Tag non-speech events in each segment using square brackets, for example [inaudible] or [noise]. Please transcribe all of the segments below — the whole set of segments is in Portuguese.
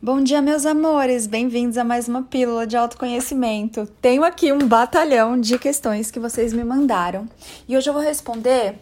Bom dia, meus amores! Bem-vindos a mais uma pílula de autoconhecimento. Tenho aqui um batalhão de questões que vocês me mandaram e hoje eu vou responder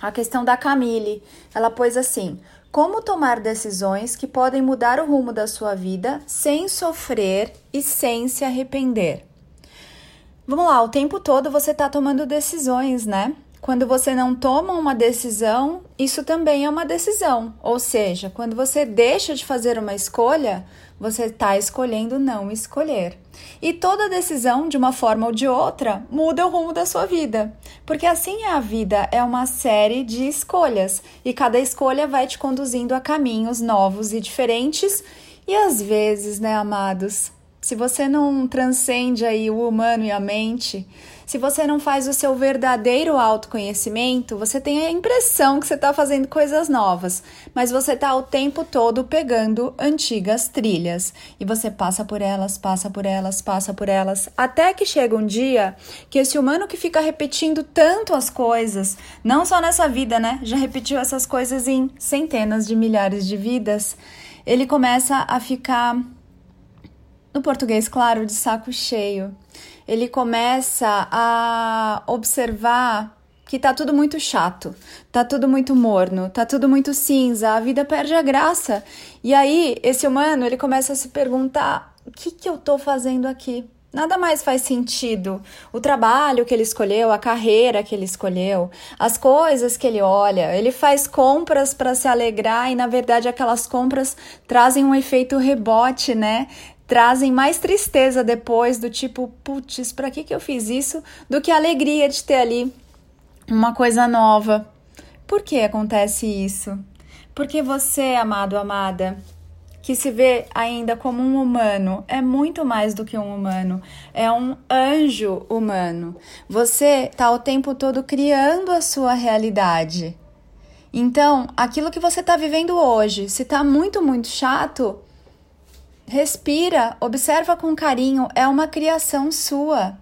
a questão da Camille. Ela pôs assim: Como tomar decisões que podem mudar o rumo da sua vida sem sofrer e sem se arrepender? Vamos lá, o tempo todo você está tomando decisões, né? Quando você não toma uma decisão, isso também é uma decisão. Ou seja, quando você deixa de fazer uma escolha, você está escolhendo não escolher. E toda decisão, de uma forma ou de outra, muda o rumo da sua vida. Porque assim é a vida, é uma série de escolhas. E cada escolha vai te conduzindo a caminhos novos e diferentes. E às vezes, né, amados, se você não transcende aí o humano e a mente, se você não faz o seu verdadeiro autoconhecimento, você tem a impressão que você está fazendo coisas novas, mas você está o tempo todo pegando antigas trilhas. E você passa por elas, passa por elas, passa por elas, até que chega um dia que esse humano que fica repetindo tanto as coisas, não só nessa vida, né? Já repetiu essas coisas em centenas de milhares de vidas, ele começa a ficar no português, claro, de saco cheio. Ele começa a observar que tá tudo muito chato, tá tudo muito morno, tá tudo muito cinza, a vida perde a graça. E aí, esse humano, ele começa a se perguntar: o que que eu tô fazendo aqui? Nada mais faz sentido. O trabalho que ele escolheu, a carreira que ele escolheu, as coisas que ele olha, ele faz compras para se alegrar e na verdade aquelas compras trazem um efeito rebote, né? Trazem mais tristeza depois, do tipo, putz, para que, que eu fiz isso? Do que a alegria de ter ali uma coisa nova. Por que acontece isso? Porque você, amado, amada, que se vê ainda como um humano, é muito mais do que um humano, é um anjo humano. Você está o tempo todo criando a sua realidade. Então, aquilo que você está vivendo hoje, se está muito, muito chato, Respira, observa com carinho, é uma criação sua.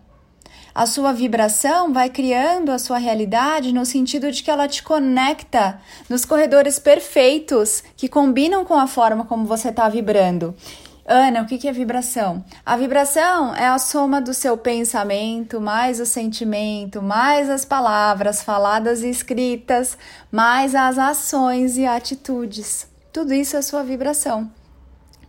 A sua vibração vai criando a sua realidade no sentido de que ela te conecta nos corredores perfeitos que combinam com a forma como você está vibrando. Ana, o que é vibração? A vibração é a soma do seu pensamento, mais o sentimento, mais as palavras faladas e escritas, mais as ações e atitudes. Tudo isso é sua vibração.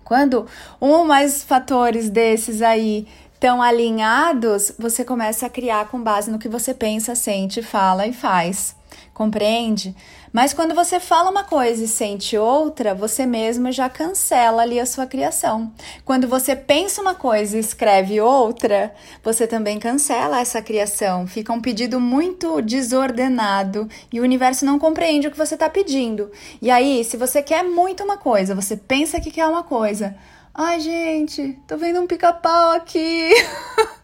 Quando um ou mais fatores desses aí estão alinhados, você começa a criar com base no que você pensa, sente, fala e faz compreende? Mas quando você fala uma coisa e sente outra, você mesmo já cancela ali a sua criação. Quando você pensa uma coisa e escreve outra, você também cancela essa criação. Fica um pedido muito desordenado e o universo não compreende o que você está pedindo. E aí, se você quer muito uma coisa, você pensa que quer uma coisa. Ai, gente, tô vendo um pica-pau aqui. [laughs]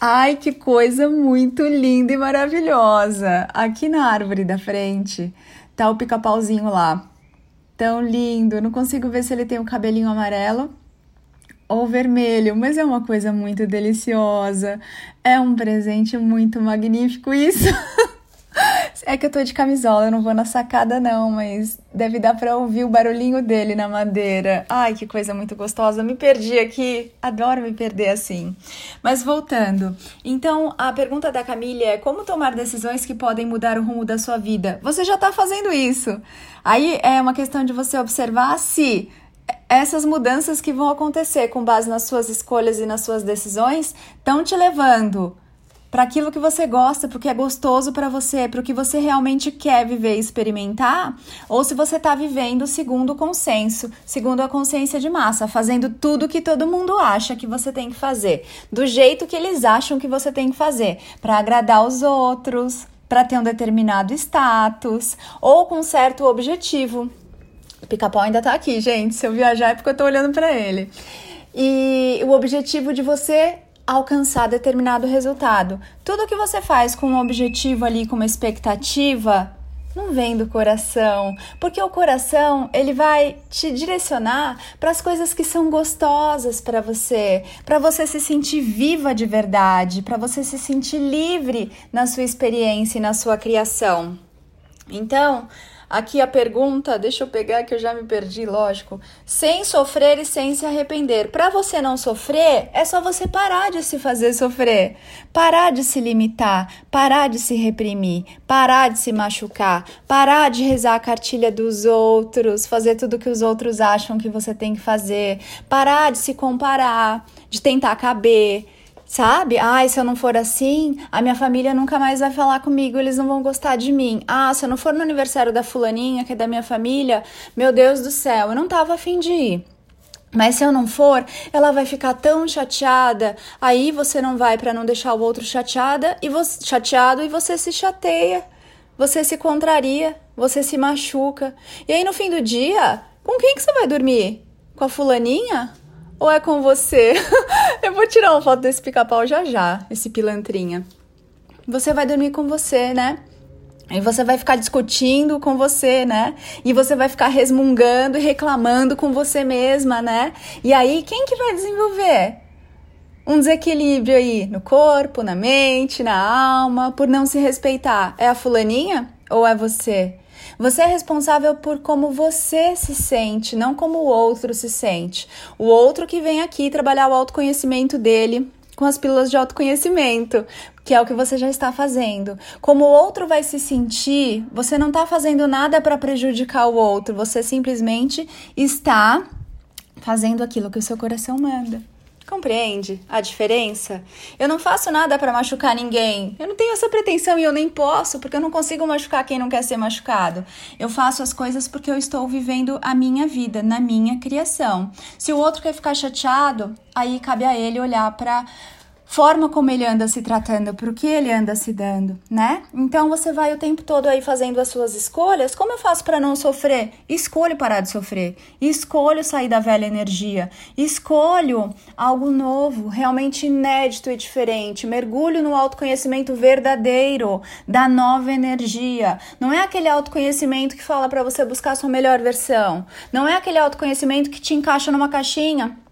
Ai, que coisa muito linda e maravilhosa! Aqui na árvore da frente tá o pica-pauzinho lá. Tão lindo. Não consigo ver se ele tem o um cabelinho amarelo ou vermelho, mas é uma coisa muito deliciosa. É um presente muito magnífico isso. [laughs] É que eu tô de camisola, eu não vou na sacada não, mas deve dar para ouvir o barulhinho dele na madeira. Ai, que coisa muito gostosa. Me perdi aqui. Adoro me perder assim. Mas voltando. Então, a pergunta da Camille é: como tomar decisões que podem mudar o rumo da sua vida? Você já tá fazendo isso. Aí é uma questão de você observar se essas mudanças que vão acontecer com base nas suas escolhas e nas suas decisões estão te levando para aquilo que você gosta, porque é gostoso para você, para o que você realmente quer viver e experimentar, ou se você está vivendo segundo o consenso, segundo a consciência de massa, fazendo tudo que todo mundo acha que você tem que fazer, do jeito que eles acham que você tem que fazer, para agradar os outros, para ter um determinado status ou com certo objetivo. O pica-pau ainda tá aqui, gente. Se eu viajar é porque eu tô olhando para ele. E o objetivo de você alcançar determinado resultado. Tudo que você faz com um objetivo ali, com uma expectativa, não vem do coração, porque o coração ele vai te direcionar para as coisas que são gostosas para você, para você se sentir viva de verdade, para você se sentir livre na sua experiência e na sua criação. Então, Aqui a pergunta, deixa eu pegar que eu já me perdi, lógico. Sem sofrer e sem se arrepender. Para você não sofrer, é só você parar de se fazer sofrer, parar de se limitar, parar de se reprimir, parar de se machucar, parar de rezar a cartilha dos outros, fazer tudo que os outros acham que você tem que fazer, parar de se comparar, de tentar caber Sabe? Ai, se eu não for assim, a minha família nunca mais vai falar comigo, eles não vão gostar de mim. Ah, se eu não for no aniversário da fulaninha, que é da minha família, meu Deus do céu, eu não tava afim de ir. Mas se eu não for, ela vai ficar tão chateada. Aí você não vai para não deixar o outro chateada e você, chateado e você se chateia. Você se contraria, você se machuca. E aí no fim do dia, com quem que você vai dormir? Com a fulaninha? Ou é com você? [laughs] eu vou tirar uma foto desse pica-pau já já, esse pilantrinha. Você vai dormir com você, né? E você vai ficar discutindo com você, né? E você vai ficar resmungando e reclamando com você mesma, né? E aí, quem que vai desenvolver? Um desequilíbrio aí no corpo, na mente, na alma, por não se respeitar. É a fulaninha ou é você? Você é responsável por como você se sente, não como o outro se sente. O outro que vem aqui trabalhar o autoconhecimento dele com as pílulas de autoconhecimento, que é o que você já está fazendo. Como o outro vai se sentir, você não está fazendo nada para prejudicar o outro, você simplesmente está fazendo aquilo que o seu coração manda. Compreende a diferença? Eu não faço nada para machucar ninguém. Eu não tenho essa pretensão e eu nem posso, porque eu não consigo machucar quem não quer ser machucado. Eu faço as coisas porque eu estou vivendo a minha vida, na minha criação. Se o outro quer ficar chateado, aí cabe a ele olhar para forma como ele anda se tratando, por que ele anda se dando, né? Então você vai o tempo todo aí fazendo as suas escolhas. Como eu faço para não sofrer? Escolho parar de sofrer. Escolho sair da velha energia. Escolho algo novo, realmente inédito e diferente. Mergulho no autoconhecimento verdadeiro da nova energia. Não é aquele autoconhecimento que fala para você buscar sua melhor versão. Não é aquele autoconhecimento que te encaixa numa caixinha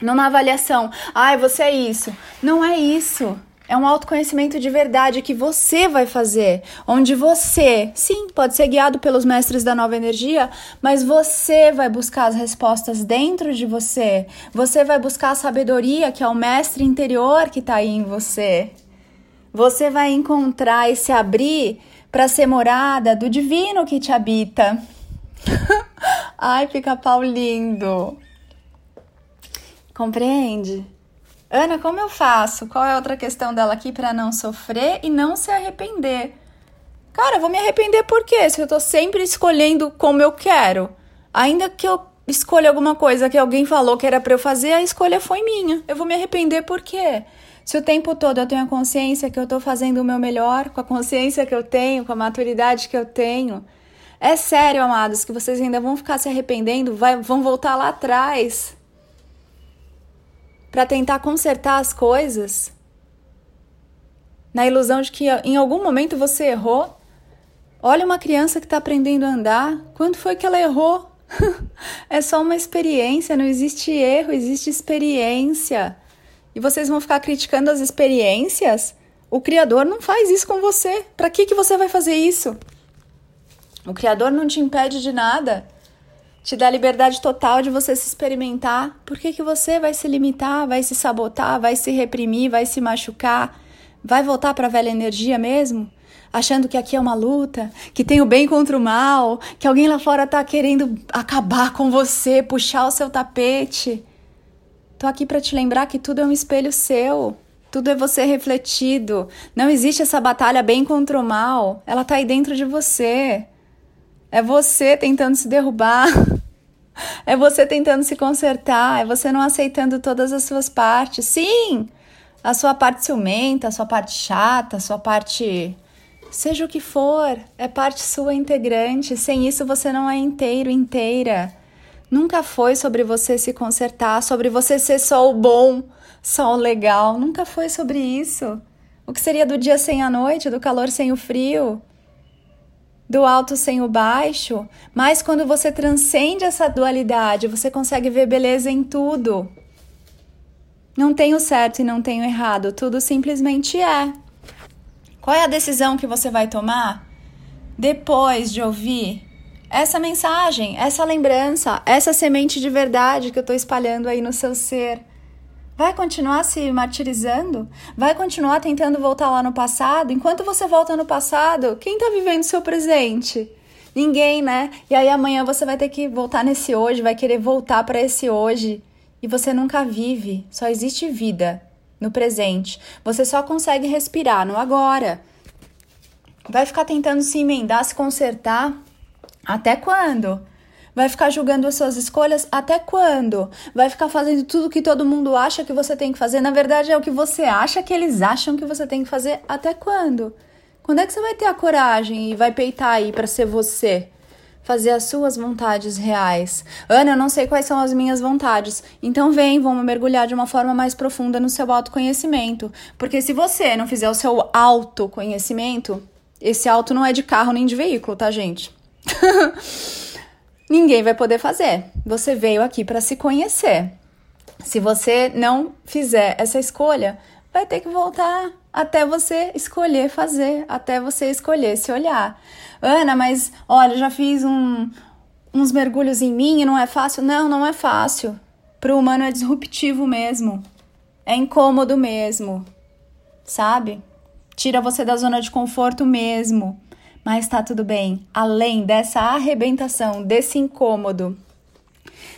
numa avaliação, ai, você é isso. Não é isso. É um autoconhecimento de verdade que você vai fazer, onde você, sim, pode ser guiado pelos mestres da nova energia, mas você vai buscar as respostas dentro de você. Você vai buscar a sabedoria, que é o mestre interior que está aí em você. Você vai encontrar e se abrir para ser morada do divino que te habita. [laughs] Ai, pica-pau lindo! Compreende? Ana, como eu faço? Qual é a outra questão dela aqui para não sofrer e não se arrepender? Cara, eu vou me arrepender por quê? Se eu tô sempre escolhendo como eu quero. Ainda que eu escolha alguma coisa que alguém falou que era para eu fazer, a escolha foi minha. Eu vou me arrepender por quê? Se o tempo todo eu tenho a consciência que eu tô fazendo o meu melhor, com a consciência que eu tenho, com a maturidade que eu tenho, é sério, amados, que vocês ainda vão ficar se arrependendo, vai, vão voltar lá atrás para tentar consertar as coisas, na ilusão de que em algum momento você errou. Olha uma criança que está aprendendo a andar, quando foi que ela errou? [laughs] é só uma experiência, não existe erro, existe experiência. E vocês vão ficar criticando as experiências? O Criador não faz isso com você. Para que, que você vai fazer isso? O Criador não te impede de nada te dá liberdade total de você se experimentar. Por que, que você vai se limitar, vai se sabotar, vai se reprimir, vai se machucar? Vai voltar para a velha energia mesmo? Achando que aqui é uma luta, que tem o bem contra o mal, que alguém lá fora tá querendo acabar com você, puxar o seu tapete. Tô aqui para te lembrar que tudo é um espelho seu. Tudo é você refletido. Não existe essa batalha bem contra o mal. Ela tá aí dentro de você. É você tentando se derrubar. [laughs] [laughs] É você tentando se consertar. É você não aceitando todas as suas partes. Sim! A sua parte ciumenta, a sua parte chata, a sua parte. Seja o que for, é parte sua integrante. Sem isso você não é inteiro, inteira. Nunca foi sobre você se consertar, sobre você ser só o bom, só o legal. Nunca foi sobre isso. O que seria do dia sem a noite, do calor sem o frio? Do alto sem o baixo, mas quando você transcende essa dualidade, você consegue ver beleza em tudo. Não tem o certo e não tem o errado, tudo simplesmente é. Qual é a decisão que você vai tomar depois de ouvir essa mensagem, essa lembrança, essa semente de verdade que eu estou espalhando aí no seu ser? Vai continuar se martirizando? Vai continuar tentando voltar lá no passado? Enquanto você volta no passado, quem está vivendo seu presente? Ninguém, né? E aí amanhã você vai ter que voltar nesse hoje, vai querer voltar para esse hoje. E você nunca vive, só existe vida no presente. Você só consegue respirar no agora. Vai ficar tentando se emendar, se consertar? Até quando? Vai ficar julgando as suas escolhas até quando? Vai ficar fazendo tudo que todo mundo acha que você tem que fazer? Na verdade, é o que você acha que eles acham que você tem que fazer até quando? Quando é que você vai ter a coragem e vai peitar aí para ser você? Fazer as suas vontades reais. Ana, eu não sei quais são as minhas vontades. Então vem, vamos mergulhar de uma forma mais profunda no seu autoconhecimento. Porque se você não fizer o seu autoconhecimento, esse auto não é de carro nem de veículo, tá, gente? [laughs] ninguém vai poder fazer. Você veio aqui para se conhecer. Se você não fizer essa escolha, vai ter que voltar até você escolher fazer, até você escolher se olhar. Ana, mas olha, já fiz um, uns mergulhos em mim e não é fácil? Não, não é fácil. Para o humano é disruptivo mesmo. É incômodo mesmo. Sabe? Tira você da zona de conforto mesmo. Mas tá tudo bem. Além dessa arrebentação, desse incômodo,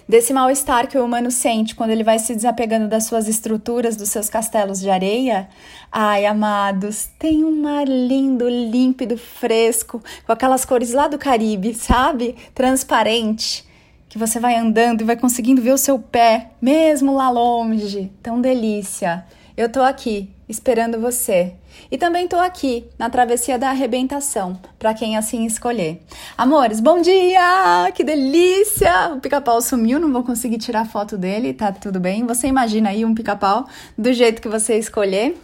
desse mal-estar que o humano sente quando ele vai se desapegando das suas estruturas, dos seus castelos de areia. Ai, amados, tem um mar lindo, límpido, fresco, com aquelas cores lá do Caribe, sabe? Transparente. Que você vai andando e vai conseguindo ver o seu pé, mesmo lá longe. Tão delícia. Eu tô aqui esperando você. E também tô aqui na travessia da arrebentação, para quem assim escolher. Amores, bom dia! Que delícia! O pica-pau sumiu, não vou conseguir tirar foto dele, tá tudo bem? Você imagina aí um pica-pau do jeito que você escolher.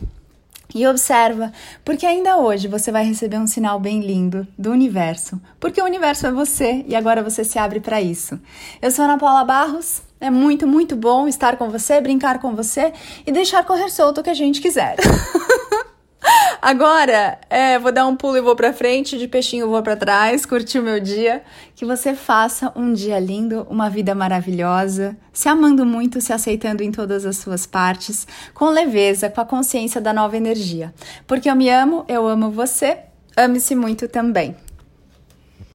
E observa, porque ainda hoje você vai receber um sinal bem lindo do universo, porque o universo é você e agora você se abre para isso. Eu sou Ana Paula Barros, é muito, muito bom estar com você, brincar com você e deixar correr solto o que a gente quiser. [laughs] Agora, é, vou dar um pulo e vou para frente, de peixinho vou para trás, curtir o meu dia. Que você faça um dia lindo, uma vida maravilhosa, se amando muito, se aceitando em todas as suas partes, com leveza, com a consciência da nova energia. Porque eu me amo, eu amo você, ame-se muito também.